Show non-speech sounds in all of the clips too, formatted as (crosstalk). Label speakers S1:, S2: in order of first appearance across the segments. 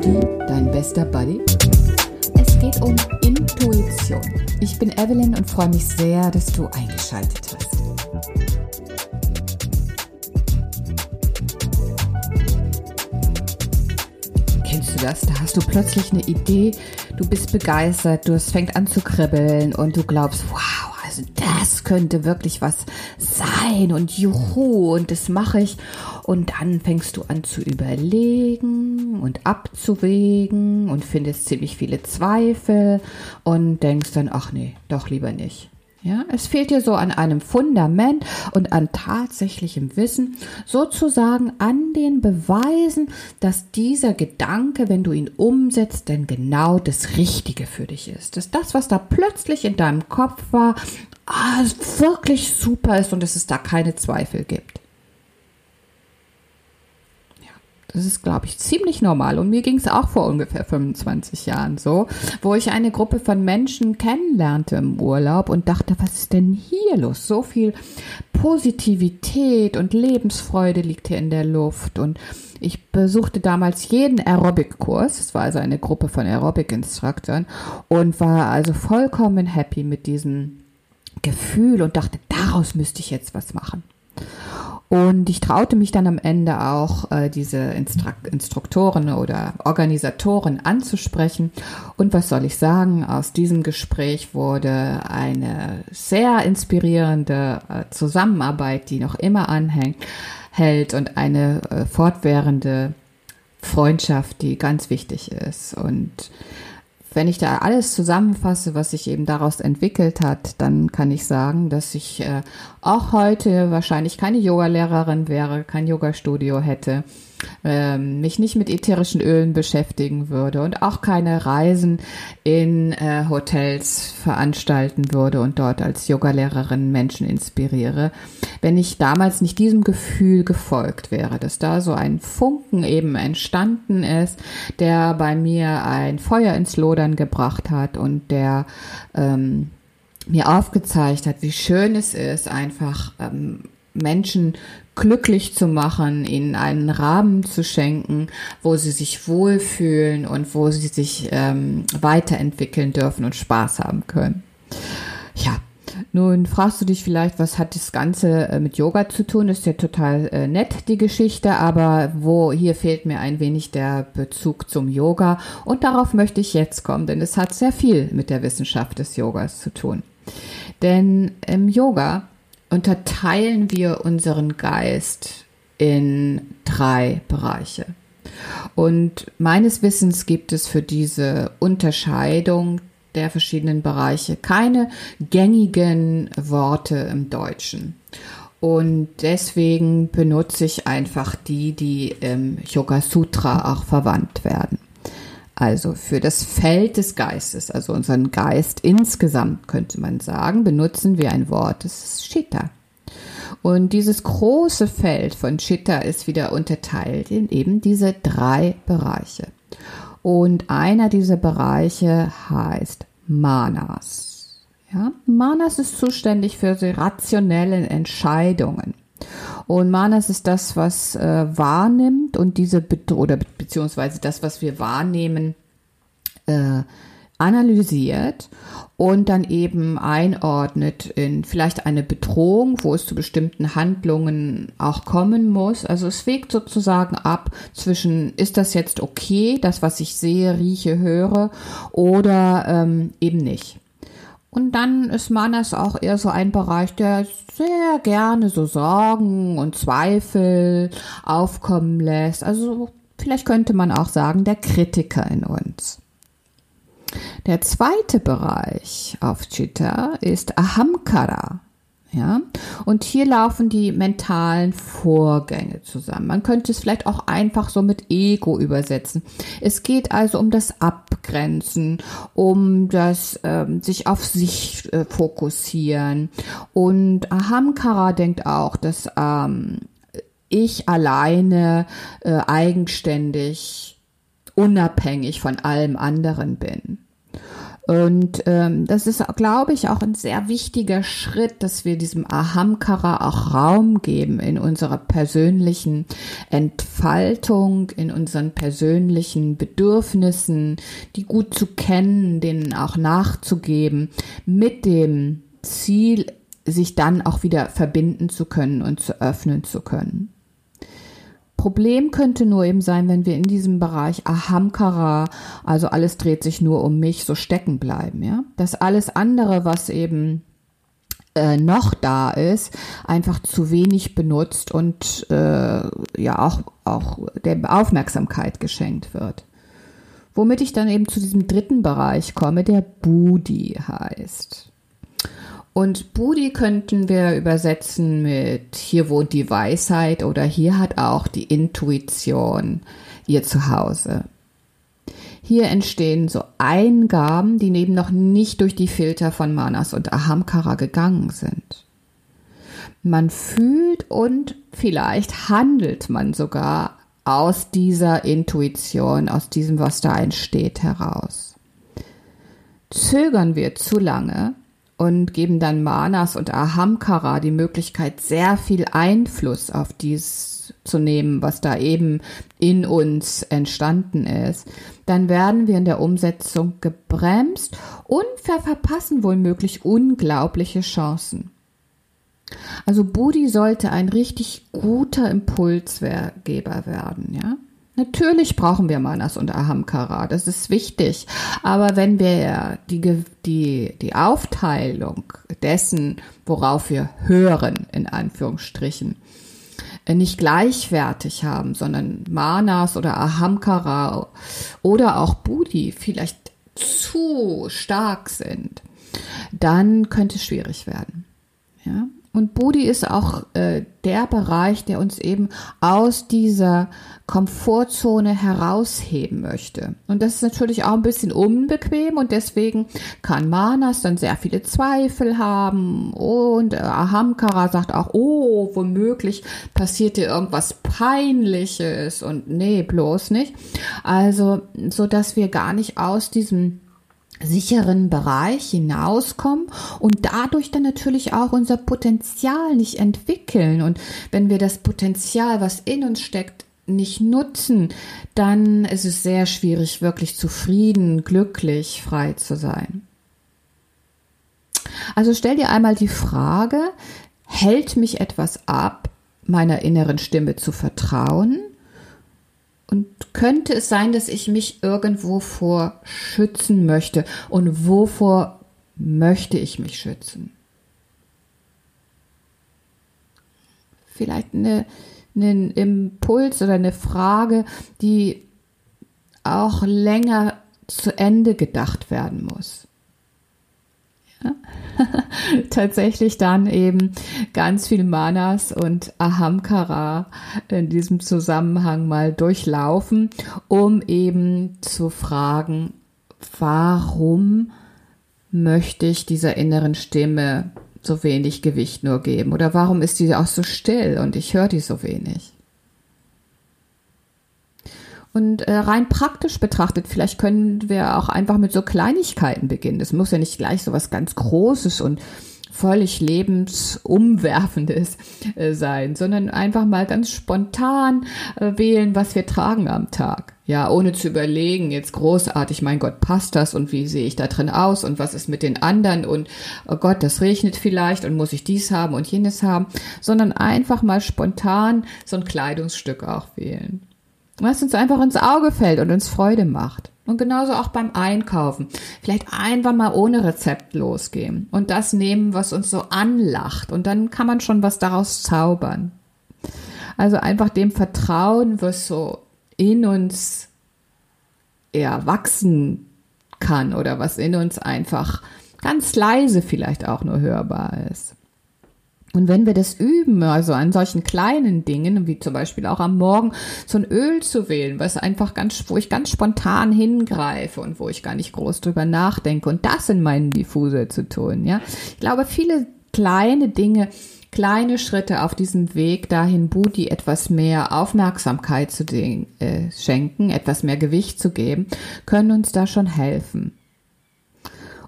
S1: Rudi, dein bester Buddy? Es geht um Intuition. Ich bin Evelyn und freue mich sehr, dass du eingeschaltet hast. Kennst du das? Da hast du plötzlich eine Idee, du bist begeistert, du es fängt an zu kribbeln und du glaubst, wow, also das könnte wirklich was sein und juhu und das mache ich. Und dann fängst du an zu überlegen und abzuwägen und findest ziemlich viele Zweifel und denkst dann, ach nee, doch lieber nicht. Ja, es fehlt dir so an einem Fundament und an tatsächlichem Wissen, sozusagen an den Beweisen, dass dieser Gedanke, wenn du ihn umsetzt, denn genau das Richtige für dich ist. Dass das, was da plötzlich in deinem Kopf war, ah, wirklich super ist und dass es da keine Zweifel gibt. Das ist, glaube ich, ziemlich normal. Und mir ging es auch vor ungefähr 25 Jahren so, wo ich eine Gruppe von Menschen kennenlernte im Urlaub und dachte, was ist denn hier los? So viel Positivität und Lebensfreude liegt hier in der Luft. Und ich besuchte damals jeden Aerobic-Kurs. Es war also eine Gruppe von Aerobic-Instructoren und war also vollkommen happy mit diesem Gefühl und dachte, daraus müsste ich jetzt was machen. Und ich traute mich dann am Ende auch, äh, diese Instru Instruktoren oder Organisatoren anzusprechen. Und was soll ich sagen? Aus diesem Gespräch wurde eine sehr inspirierende äh, Zusammenarbeit, die noch immer anhängt, hält und eine äh, fortwährende Freundschaft, die ganz wichtig ist. Und wenn ich da alles zusammenfasse, was sich eben daraus entwickelt hat, dann kann ich sagen, dass ich äh, auch heute wahrscheinlich keine Yogalehrerin wäre, kein Yoga-Studio hätte ähm, mich nicht mit ätherischen Ölen beschäftigen würde und auch keine Reisen in äh, Hotels veranstalten würde und dort als Yogalehrerin Menschen inspiriere, wenn ich damals nicht diesem Gefühl gefolgt wäre, dass da so ein Funken eben entstanden ist, der bei mir ein Feuer ins Lodern gebracht hat und der ähm, mir aufgezeigt hat, wie schön es ist, einfach ähm, Menschen glücklich zu machen, ihnen einen Rahmen zu schenken, wo sie sich wohlfühlen und wo sie sich ähm, weiterentwickeln dürfen und Spaß haben können. Ja, nun fragst du dich vielleicht, was hat das Ganze äh, mit Yoga zu tun? Ist ja total äh, nett, die Geschichte, aber wo hier fehlt mir ein wenig der Bezug zum Yoga und darauf möchte ich jetzt kommen, denn es hat sehr viel mit der Wissenschaft des Yogas zu tun. Denn im Yoga unterteilen wir unseren Geist in drei Bereiche. Und meines Wissens gibt es für diese Unterscheidung der verschiedenen Bereiche keine gängigen Worte im Deutschen. Und deswegen benutze ich einfach die, die im Yoga Sutra auch verwandt werden. Also für das Feld des Geistes, also unseren Geist insgesamt könnte man sagen, benutzen wir ein Wort, das ist Chitta. Und dieses große Feld von Chitta ist wieder unterteilt in eben diese drei Bereiche. Und einer dieser Bereiche heißt Manas. Ja, Manas ist zuständig für die rationellen Entscheidungen. Und Manas ist das, was äh, wahrnimmt und diese oder beziehungsweise das, was wir wahrnehmen, äh, analysiert und dann eben einordnet in vielleicht eine Bedrohung, wo es zu bestimmten Handlungen auch kommen muss. Also es wägt sozusagen ab zwischen, ist das jetzt okay, das, was ich sehe, rieche, höre, oder ähm, eben nicht. Und dann ist Manas auch eher so ein Bereich, der sehr gerne so Sorgen und Zweifel aufkommen lässt. Also vielleicht könnte man auch sagen, der Kritiker in uns. Der zweite Bereich auf Chitta ist Ahamkara. Ja, und hier laufen die mentalen Vorgänge zusammen. Man könnte es vielleicht auch einfach so mit Ego übersetzen. Es geht also um das Abgrenzen, um das ähm, sich auf sich äh, fokussieren. Und Ahamkara denkt auch, dass ähm, ich alleine äh, eigenständig, unabhängig von allem anderen bin. Und ähm, das ist, glaube ich, auch ein sehr wichtiger Schritt, dass wir diesem Ahamkara auch Raum geben in unserer persönlichen Entfaltung, in unseren persönlichen Bedürfnissen, die gut zu kennen, denen auch nachzugeben, mit dem Ziel, sich dann auch wieder verbinden zu können und zu öffnen zu können. Problem könnte nur eben sein, wenn wir in diesem Bereich Ahamkara, also alles dreht sich nur um mich, so stecken bleiben, ja. Dass alles andere, was eben äh, noch da ist, einfach zu wenig benutzt und äh, ja auch, auch der Aufmerksamkeit geschenkt wird. Womit ich dann eben zu diesem dritten Bereich komme, der Budi heißt. Und Budi könnten wir übersetzen mit hier wohnt die Weisheit oder hier hat auch die Intuition ihr Zuhause. Hier entstehen so Eingaben, die neben noch nicht durch die Filter von Manas und Ahamkara gegangen sind. Man fühlt und vielleicht handelt man sogar aus dieser Intuition, aus diesem, was da entsteht, heraus. Zögern wir zu lange, und geben dann Manas und Ahamkara die Möglichkeit, sehr viel Einfluss auf dies zu nehmen, was da eben in uns entstanden ist, dann werden wir in der Umsetzung gebremst und verpassen womöglich unglaubliche Chancen. Also Budi sollte ein richtig guter Impulsgeber werden, ja. Natürlich brauchen wir Manas und Ahamkara, das ist wichtig. Aber wenn wir die, die, die Aufteilung dessen, worauf wir hören, in Anführungsstrichen, äh, nicht gleichwertig haben, sondern Manas oder Ahamkara oder auch Budi vielleicht zu stark sind, dann könnte es schwierig werden. Ja? Und Budi ist auch äh, der Bereich, der uns eben aus dieser Komfortzone herausheben möchte. Und das ist natürlich auch ein bisschen unbequem und deswegen kann Manas dann sehr viele Zweifel haben und äh, Ahamkara sagt auch, oh, womöglich passiert dir irgendwas Peinliches und nee, bloß nicht. Also, so dass wir gar nicht aus diesem sicheren Bereich hinauskommen und dadurch dann natürlich auch unser Potenzial nicht entwickeln. Und wenn wir das Potenzial, was in uns steckt, nicht nutzen, dann ist es sehr schwierig, wirklich zufrieden, glücklich, frei zu sein. Also stell dir einmal die Frage, hält mich etwas ab, meiner inneren Stimme zu vertrauen? Und könnte es sein, dass ich mich irgendwo vor schützen möchte? Und wovor möchte ich mich schützen? Vielleicht eine, einen Impuls oder eine Frage, die auch länger zu Ende gedacht werden muss. (laughs) Tatsächlich dann eben ganz viel Manas und Ahamkara in diesem Zusammenhang mal durchlaufen, um eben zu fragen, warum möchte ich dieser inneren Stimme so wenig Gewicht nur geben? Oder warum ist die auch so still und ich höre die so wenig? Und äh, rein praktisch betrachtet, vielleicht können wir auch einfach mit so Kleinigkeiten beginnen. Das muss ja nicht gleich so was ganz Großes und völlig lebensumwerfendes äh, sein, sondern einfach mal ganz spontan äh, wählen, was wir tragen am Tag. Ja, ohne zu überlegen, jetzt großartig, mein Gott, passt das und wie sehe ich da drin aus und was ist mit den anderen und oh Gott, das regnet vielleicht und muss ich dies haben und jenes haben, sondern einfach mal spontan so ein Kleidungsstück auch wählen. Was uns einfach ins Auge fällt und uns Freude macht. Und genauso auch beim Einkaufen. Vielleicht einfach mal ohne Rezept losgehen und das nehmen, was uns so anlacht. Und dann kann man schon was daraus zaubern. Also einfach dem Vertrauen, was so in uns ja, wachsen kann oder was in uns einfach ganz leise vielleicht auch nur hörbar ist. Und wenn wir das üben, also an solchen kleinen Dingen, wie zum Beispiel auch am Morgen so ein Öl zu wählen, was einfach ganz, wo ich ganz spontan hingreife und wo ich gar nicht groß drüber nachdenke und das in meinen Diffuser zu tun, ja. Ich glaube, viele kleine Dinge, kleine Schritte auf diesem Weg dahin, Budi etwas mehr Aufmerksamkeit zu den, äh, schenken, etwas mehr Gewicht zu geben, können uns da schon helfen.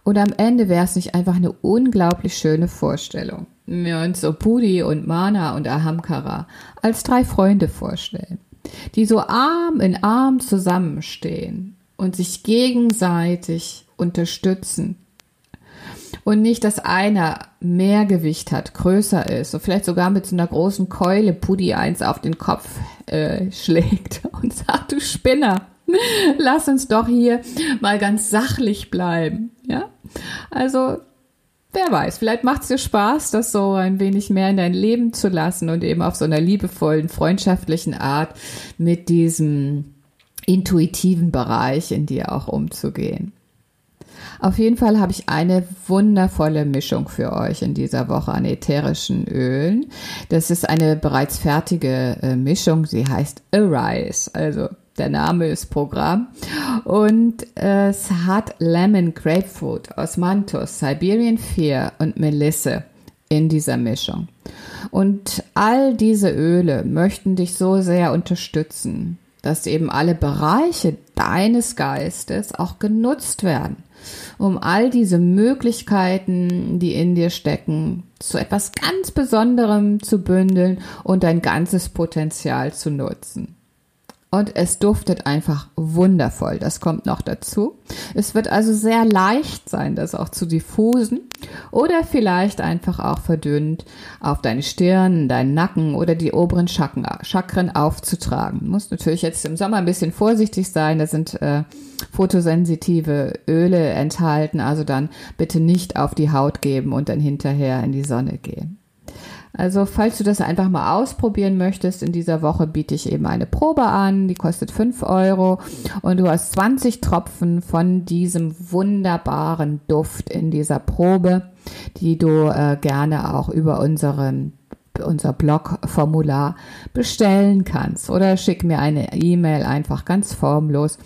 S1: Und am Ende wäre es nicht einfach eine unglaublich schöne Vorstellung, Budi und Mana und Ahamkara als drei Freunde vorstellen, die so Arm in Arm zusammenstehen und sich gegenseitig unterstützen. Und nicht, dass einer mehr Gewicht hat, größer ist, und vielleicht sogar mit so einer großen Keule Pudi eins auf den Kopf äh, schlägt (laughs) und sagt, du Spinner, lass uns doch hier mal ganz sachlich bleiben. Ja, also wer weiß, vielleicht macht es dir Spaß, das so ein wenig mehr in dein Leben zu lassen und eben auf so einer liebevollen, freundschaftlichen Art mit diesem intuitiven Bereich in dir auch umzugehen. Auf jeden Fall habe ich eine wundervolle Mischung für euch in dieser Woche an ätherischen Ölen. Das ist eine bereits fertige äh, Mischung. Sie heißt Arise, also der Name ist Programm. Und äh, es hat Lemon Grapefruit, Osmanthus, Siberian Fear und Melisse in dieser Mischung. Und all diese Öle möchten dich so sehr unterstützen, dass eben alle Bereiche deines Geistes auch genutzt werden, um all diese Möglichkeiten, die in dir stecken, zu etwas ganz Besonderem zu bündeln und dein ganzes Potenzial zu nutzen. Und es duftet einfach wundervoll. Das kommt noch dazu. Es wird also sehr leicht sein, das auch zu diffusen oder vielleicht einfach auch verdünnt auf deine Stirn, deinen Nacken oder die oberen Chakren aufzutragen. Du musst natürlich jetzt im Sommer ein bisschen vorsichtig sein. Da sind äh, fotosensitive Öle enthalten. Also dann bitte nicht auf die Haut geben und dann hinterher in die Sonne gehen. Also falls du das einfach mal ausprobieren möchtest, in dieser Woche biete ich eben eine Probe an, die kostet 5 Euro. Und du hast 20 Tropfen von diesem wunderbaren Duft in dieser Probe, die du äh, gerne auch über unseren unser Blog-Formular bestellen kannst. Oder schick mir eine E-Mail einfach ganz formlos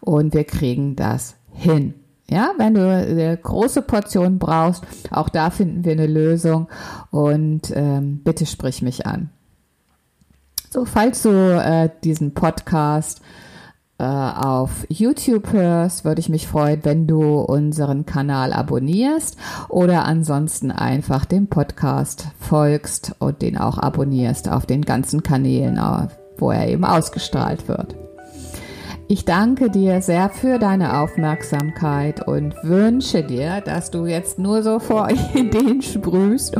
S1: und wir kriegen das hin. Ja, wenn du eine große Portion brauchst, auch da finden wir eine Lösung und ähm, bitte sprich mich an. So, falls du äh, diesen Podcast äh, auf YouTube hörst, würde ich mich freuen, wenn du unseren Kanal abonnierst oder ansonsten einfach dem Podcast folgst und den auch abonnierst auf den ganzen Kanälen, äh, wo er eben ausgestrahlt wird. Ich danke dir sehr für deine Aufmerksamkeit und wünsche dir, dass du jetzt nur so vor (laughs) Ideen sprühst.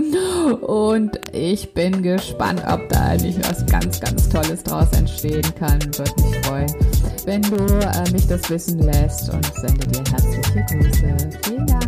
S1: Und ich bin gespannt, ob da nicht was ganz, ganz Tolles draus entstehen kann. Würde mich freuen, wenn du äh, mich das wissen lässt und sende dir herzliche Grüße. Vielen Dank.